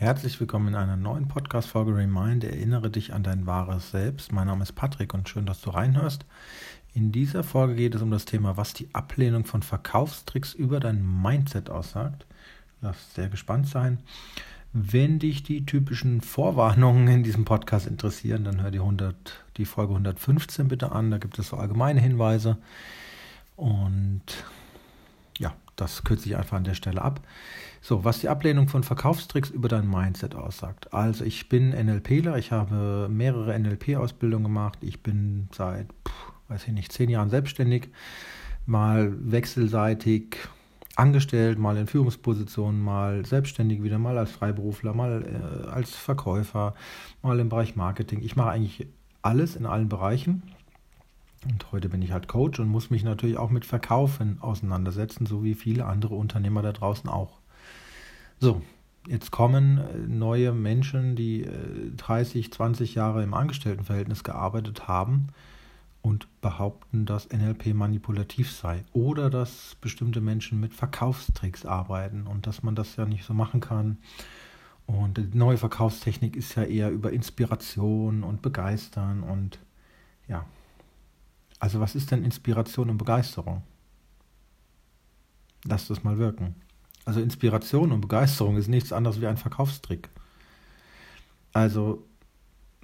Herzlich willkommen in einer neuen Podcast-Folge Remind. Erinnere dich an dein wahres Selbst. Mein Name ist Patrick und schön, dass du reinhörst. In dieser Folge geht es um das Thema, was die Ablehnung von Verkaufstricks über dein Mindset aussagt. Darfst sehr gespannt sein. Wenn dich die typischen Vorwarnungen in diesem Podcast interessieren, dann hör die, 100, die Folge 115 bitte an. Da gibt es so allgemeine Hinweise. Und das kürze ich einfach an der Stelle ab. So, was die Ablehnung von Verkaufstricks über dein Mindset aussagt. Also ich bin NLPler, ich habe mehrere NLP-Ausbildungen gemacht. Ich bin seit, weiß ich nicht, zehn Jahren selbstständig, mal wechselseitig angestellt, mal in Führungspositionen, mal selbstständig wieder, mal als Freiberufler, mal äh, als Verkäufer, mal im Bereich Marketing. Ich mache eigentlich alles in allen Bereichen. Und heute bin ich halt Coach und muss mich natürlich auch mit Verkaufen auseinandersetzen, so wie viele andere Unternehmer da draußen auch. So, jetzt kommen äh, neue Menschen, die 30, äh, 20 Jahre im Angestelltenverhältnis gearbeitet haben und behaupten, dass NLP manipulativ sei oder dass bestimmte Menschen mit Verkaufstricks arbeiten und dass man das ja nicht so machen kann. Und die neue Verkaufstechnik ist ja eher über Inspiration und Begeistern und ja. Also was ist denn Inspiration und Begeisterung? Lass das mal wirken. Also Inspiration und Begeisterung ist nichts anderes wie ein Verkaufstrick. Also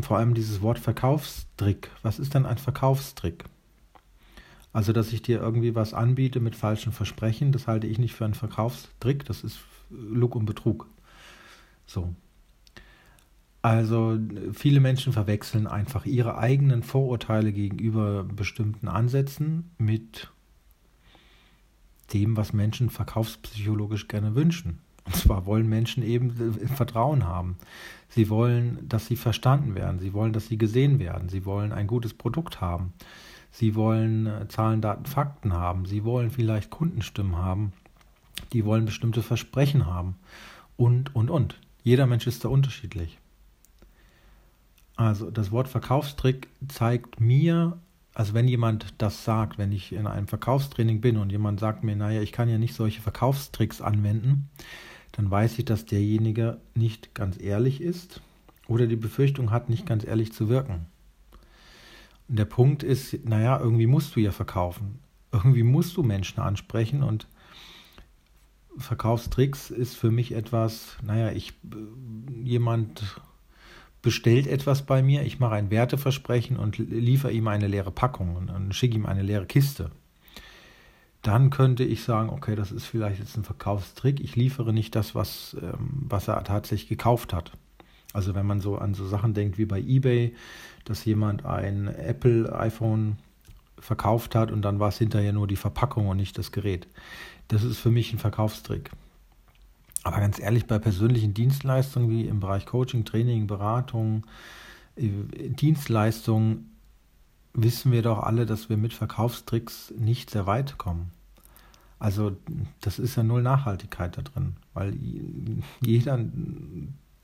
vor allem dieses Wort Verkaufstrick. Was ist denn ein Verkaufstrick? Also, dass ich dir irgendwie was anbiete mit falschen Versprechen, das halte ich nicht für einen Verkaufstrick, das ist Lug und Betrug. So. Also, viele Menschen verwechseln einfach ihre eigenen Vorurteile gegenüber bestimmten Ansätzen mit dem, was Menschen verkaufspsychologisch gerne wünschen. Und zwar wollen Menschen eben Vertrauen haben. Sie wollen, dass sie verstanden werden. Sie wollen, dass sie gesehen werden. Sie wollen ein gutes Produkt haben. Sie wollen äh, Zahlen, Daten, Fakten haben. Sie wollen vielleicht Kundenstimmen haben. Die wollen bestimmte Versprechen haben. Und, und, und. Jeder Mensch ist da unterschiedlich. Also das Wort Verkaufstrick zeigt mir also wenn jemand das sagt, wenn ich in einem Verkaufstraining bin und jemand sagt mir, naja, ich kann ja nicht solche Verkaufstricks anwenden, dann weiß ich, dass derjenige nicht ganz ehrlich ist oder die Befürchtung hat, nicht ganz ehrlich zu wirken. Und der Punkt ist, naja, irgendwie musst du ja verkaufen. Irgendwie musst du Menschen ansprechen und Verkaufstricks ist für mich etwas, naja, ich, jemand bestellt etwas bei mir, ich mache ein Werteversprechen und liefere ihm eine leere Packung und, schicke ihm eine leere Kiste. Dann könnte ich sagen, okay, das ist vielleicht jetzt ein Verkaufstrick. Ich liefere nicht das, was, ähm, was er tatsächlich gekauft hat. Also wenn man so an so Sachen denkt wie bei eBay, dass jemand ein Apple iPhone verkauft hat und dann war es hinterher nur die Verpackung und nicht das Gerät. Das ist für mich ein Verkaufstrick. Aber ganz ehrlich, bei persönlichen Dienstleistungen wie im Bereich Coaching, Training, Beratung, äh, Dienstleistungen wissen wir doch alle, dass wir mit Verkaufstricks nicht sehr weit kommen. Also das ist ja null Nachhaltigkeit da drin, weil jeder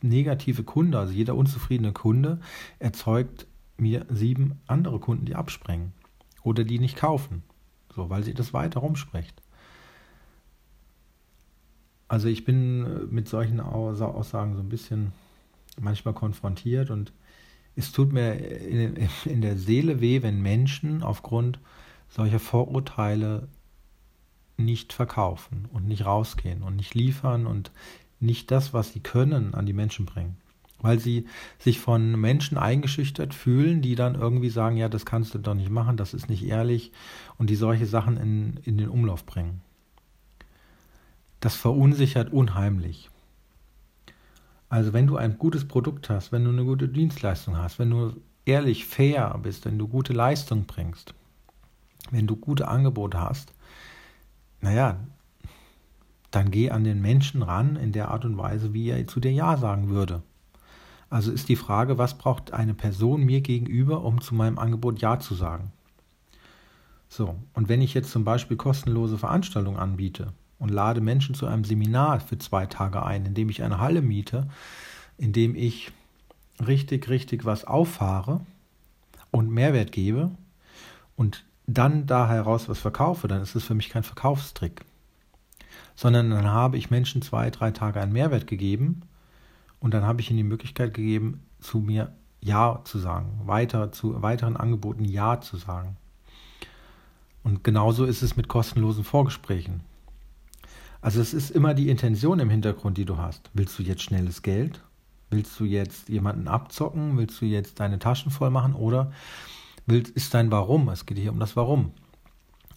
negative Kunde, also jeder unzufriedene Kunde erzeugt mir sieben andere Kunden, die abspringen oder die nicht kaufen, so weil sie das weiter rumspricht. Also ich bin äh, mit solchen Aussagen so ein bisschen manchmal konfrontiert und es tut mir in, in der Seele weh, wenn Menschen aufgrund solcher Vorurteile nicht verkaufen und nicht rausgehen und nicht liefern und nicht das, was sie können, an die Menschen bringen. Weil sie sich von Menschen eingeschüchtert fühlen, die dann irgendwie sagen, ja, das kannst du doch nicht machen, das ist nicht ehrlich und die solche Sachen in, in den Umlauf bringen das verunsichert unheimlich. Also wenn du ein gutes Produkt hast, wenn du eine gute Dienstleistung hast, wenn du ehrlich, fair bist, wenn du gute Leistung bringst, wenn du gute Angebote hast, naja, dann geh an den Menschen ran in der Art und Weise, wie er zu dir Ja sagen würde. Also ist die Frage, was braucht eine Person mir gegenüber, um zu meinem Angebot Ja zu sagen? So, und wenn ich jetzt zum Beispiel kostenlose Veranstaltungen anbiete, und lade Menschen zu einem Seminar für zwei Tage ein, indem ich eine Halle miete, indem ich richtig, richtig was auffahre und Mehrwert gebe und dann da heraus was verkaufe, dann ist es für mich kein Verkaufstrick. Sondern dann habe ich Menschen zwei, drei Tage einen Mehrwert gegeben Und dann habe ich ihm die Möglichkeit gegeben, zu mir Ja zu sagen, weiter zu weiteren Angeboten Ja zu sagen. Und genauso ist es mit kostenlosen Vorgesprächen. Also es ist immer die Intention im Hintergrund, die du hast. Willst du jetzt schnelles Geld? Willst du jetzt jemanden abzocken? Willst du jetzt deine Taschen voll machen? Oder willst, ist dein Warum? Es geht hier um das Warum.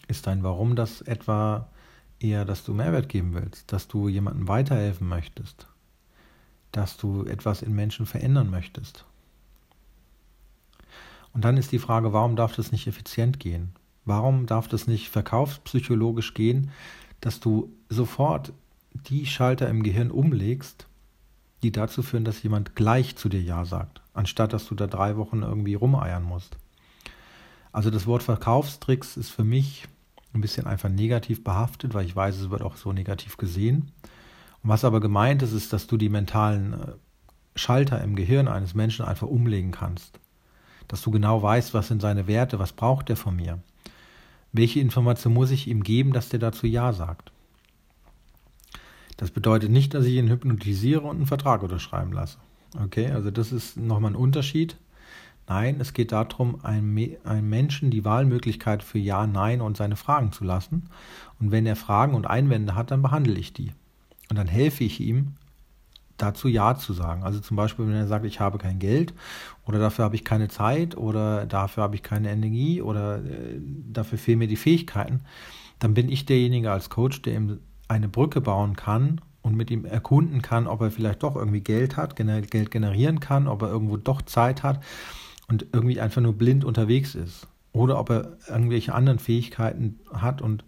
Ist dein Warum das etwa eher, dass du Mehrwert geben willst, dass du jemandem weiterhelfen möchtest, dass du etwas in Menschen verändern möchtest? Und dann ist die Frage, warum darf das nicht effizient gehen? Warum darf das nicht verkaufspsychologisch gehen, dass du sofort die Schalter im Gehirn umlegst, die dazu führen, dass jemand gleich zu dir Ja sagt, anstatt dass du da drei Wochen irgendwie rumeiern musst. Also das Wort Verkaufstricks ist für mich ein bisschen einfach negativ behaftet, weil ich weiß, es wird auch so negativ gesehen. Und was aber gemeint ist, ist, dass du die mentalen äh, Schalter im Gehirn eines Menschen einfach umlegen kannst. Dass du genau weißt, was sind seine Werte, was braucht er von mir. Welche Information muss ich ihm geben, dass der dazu Ja sagt? Das bedeutet nicht, dass ich ihn hypnotisiere und einen Vertrag unterschreiben lasse. Okay, also das ist nochmal ein Unterschied. Nein, es geht darum, einem, einem Menschen die Wahlmöglichkeit für Ja, Nein und seine Fragen zu lassen. Und wenn er Fragen und Einwände hat, dann behandle ich die. Und dann helfe ich ihm, dazu Ja zu sagen. Also zum Beispiel, wenn er sagt, ich habe kein Geld oder dafür habe ich keine Zeit oder dafür habe ich keine Energie oder äh, dafür fehlen mir die Fähigkeiten, dann bin ich derjenige als Coach, der ihm eine Brücke bauen kann und mit ihm erkunden kann, ob er vielleicht doch irgendwie Geld hat, Geld generieren kann, ob er irgendwo doch Zeit hat und irgendwie einfach nur blind unterwegs ist. Oder ob er irgendwelche anderen Fähigkeiten hat und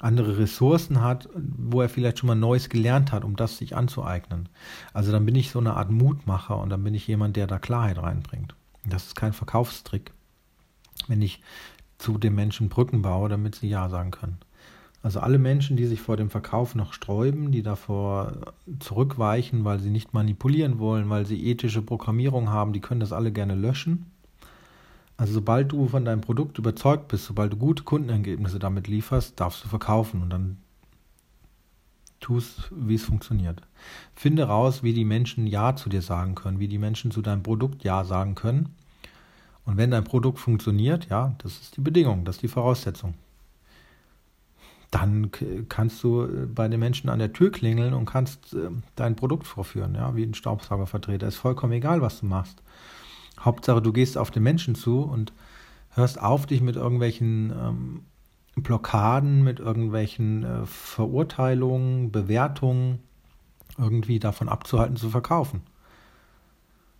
andere Ressourcen hat, wo er vielleicht schon mal Neues gelernt hat, um das sich anzueignen. Also dann bin ich so eine Art Mutmacher und dann bin ich jemand, der da Klarheit reinbringt. Das ist kein Verkaufstrick, wenn ich zu den Menschen Brücken baue, damit sie Ja sagen können. Also alle Menschen, die sich vor dem Verkauf noch sträuben, die davor zurückweichen, weil sie nicht manipulieren wollen, weil sie ethische Programmierung haben, die können das alle gerne löschen also sobald du von deinem Produkt überzeugt bist, sobald du gute Kundenergebnisse damit lieferst, darfst du verkaufen und dann tust, wie es funktioniert. Finde raus, wie die Menschen Ja zu dir sagen können, wie die Menschen zu deinem Produkt Ja sagen können. Und wenn dein Produkt funktioniert, ja, das ist die Bedingung, das ist die Voraussetzung. Dann kannst du äh, bei den Menschen an der Tür klingeln und kannst äh, dein Produkt vorführen, ja, wie ein Staubsaugervertreter. Ist vollkommen egal, was du machst. Hauptsache, du gehst auf den Menschen zu und hörst auf, dich mit irgendwelchen ähm, Blockaden, mit irgendwelchen äh, Verurteilungen, Bewertungen irgendwie davon abzuhalten zu verkaufen.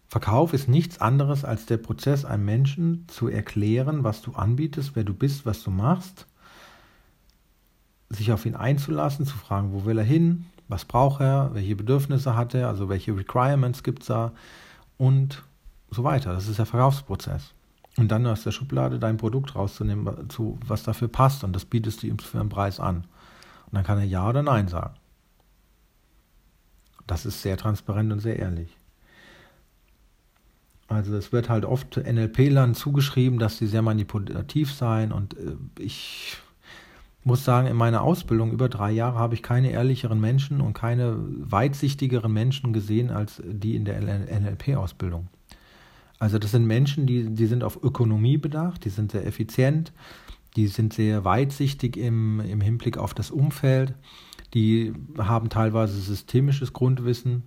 Verkauf ist nichts anderes als der Prozess, einem Menschen zu erklären, was du anbietest, wer du bist, was du machst, sich auf ihn einzulassen, zu fragen, wo will er hin, was braucht er, welche Bedürfnisse hat er, also welche Requirements gibt es da und so weiter. Das ist der Verkaufsprozess. Und dann aus der Schublade dein Produkt rauszunehmen, zu, was dafür passt. Und das bietest du ihm für einen Preis an. Und dann kann er Ja oder Nein sagen. Das ist sehr transparent und sehr ehrlich. Also es wird halt oft NLP-Lern zugeschrieben, dass sie sehr manipulativ seien. Und äh, ich muss sagen, in meiner Ausbildung über drei Jahre habe ich keine ehrlicheren Menschen und keine weitsichtigeren Menschen gesehen als die in der NLP-Ausbildung. Also das sind Menschen, die, die sind auf Ökonomie bedacht, die sind sehr effizient, die sind sehr weitsichtig im, im Hinblick auf das Umfeld, die haben teilweise systemisches Grundwissen,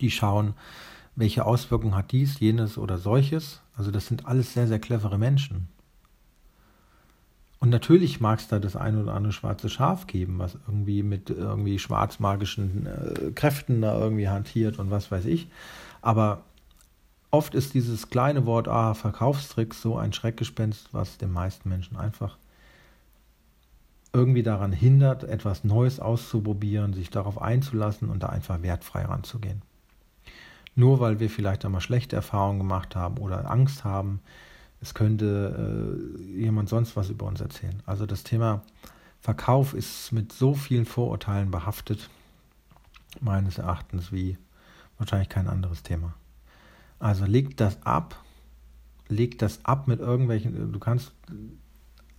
die schauen, welche Auswirkungen hat dies, jenes oder solches. Also das sind alles sehr, sehr clevere Menschen. Und natürlich mag es da das ein oder andere schwarze Schaf geben, was irgendwie mit irgendwie schwarzmagischen äh, Kräften da irgendwie hantiert und was weiß ich. Aber Oft ist dieses kleine Wort ah, Verkaufstrick so ein Schreckgespenst, was den meisten Menschen einfach irgendwie daran hindert, etwas Neues auszuprobieren, sich darauf einzulassen und da einfach wertfrei ranzugehen. Nur weil wir vielleicht einmal schlechte Erfahrungen gemacht haben oder Angst haben, es könnte äh, jemand sonst was über uns erzählen. Also das Thema Verkauf ist mit so vielen Vorurteilen behaftet, meines Erachtens, wie wahrscheinlich kein anderes Thema. Also leg das ab, leg das ab mit irgendwelchen, du kannst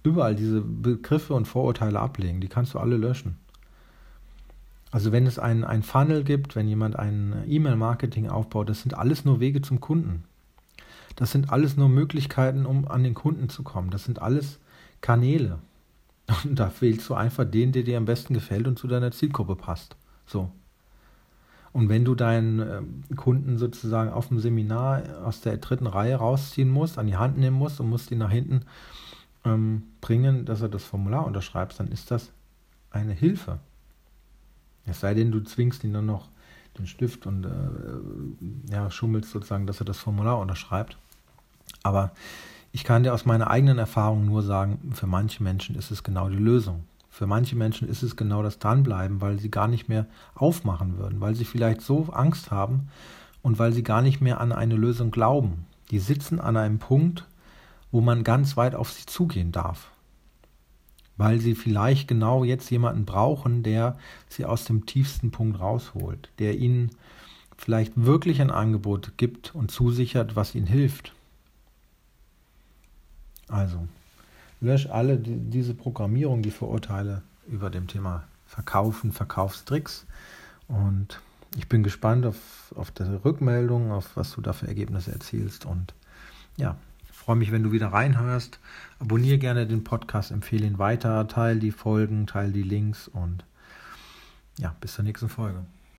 überall diese Begriffe und Vorurteile ablegen, die kannst du alle löschen. Also wenn es ein, ein Funnel gibt, wenn jemand ein E-Mail-Marketing aufbaut, das sind alles nur Wege zum Kunden. Das sind alles nur Möglichkeiten, um an den Kunden zu kommen. Das sind alles Kanäle. Und da wählst du einfach den, der dir am besten gefällt und zu deiner Zielgruppe passt. So. Und wenn du deinen ähm, Kunden sozusagen auf dem Seminar aus der dritten Reihe rausziehen musst, an die Hand nehmen musst und musst ihn nach hinten ähm, bringen, dass er das Formular unterschreibt, dann ist das eine Hilfe. Es sei denn, du zwingst ihn dann noch den Stift und äh, ja, schummelst sozusagen, dass er das Formular unterschreibt. Aber ich kann dir aus meiner eigenen Erfahrung nur sagen, für manche Menschen ist es genau die Lösung. Für manche Menschen ist es genau das Dranbleiben, weil sie gar nicht mehr aufmachen würden, weil sie vielleicht so Angst haben und weil sie gar nicht mehr an eine Lösung glauben. Die sitzen an einem Punkt, wo man ganz weit auf sie zugehen darf weil sie vielleicht genau jetzt jemanden brauchen, der sie aus dem tiefsten Punkt rausholt, der ihnen vielleicht wirklich ein Angebot gibt und zusichert, was ihnen hilft. Also, lösch alle die, diese Programmierung, die Vorurteile über dem Thema Verkaufen, Verkaufstricks und ich bin gespannt auf, auf die Rückmeldung, auf was du da für Ergebnisse erzielst und ja, freue mich, wenn du wieder reinhörst. Abonniere gerne den Podcast, empfehle ihn weiter, teile die Folgen, teile die Links und ja, bis zur nächsten Folge.